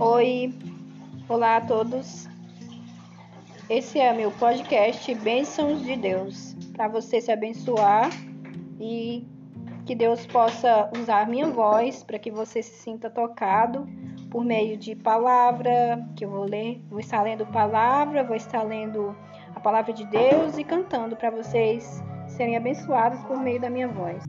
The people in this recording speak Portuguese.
Oi, olá a todos. Esse é meu podcast Bênçãos de Deus, para você se abençoar e que Deus possa usar minha voz para que você se sinta tocado por meio de palavra, que eu vou ler, vou estar lendo palavra, vou estar lendo a palavra de Deus e cantando para vocês serem abençoados por meio da minha voz.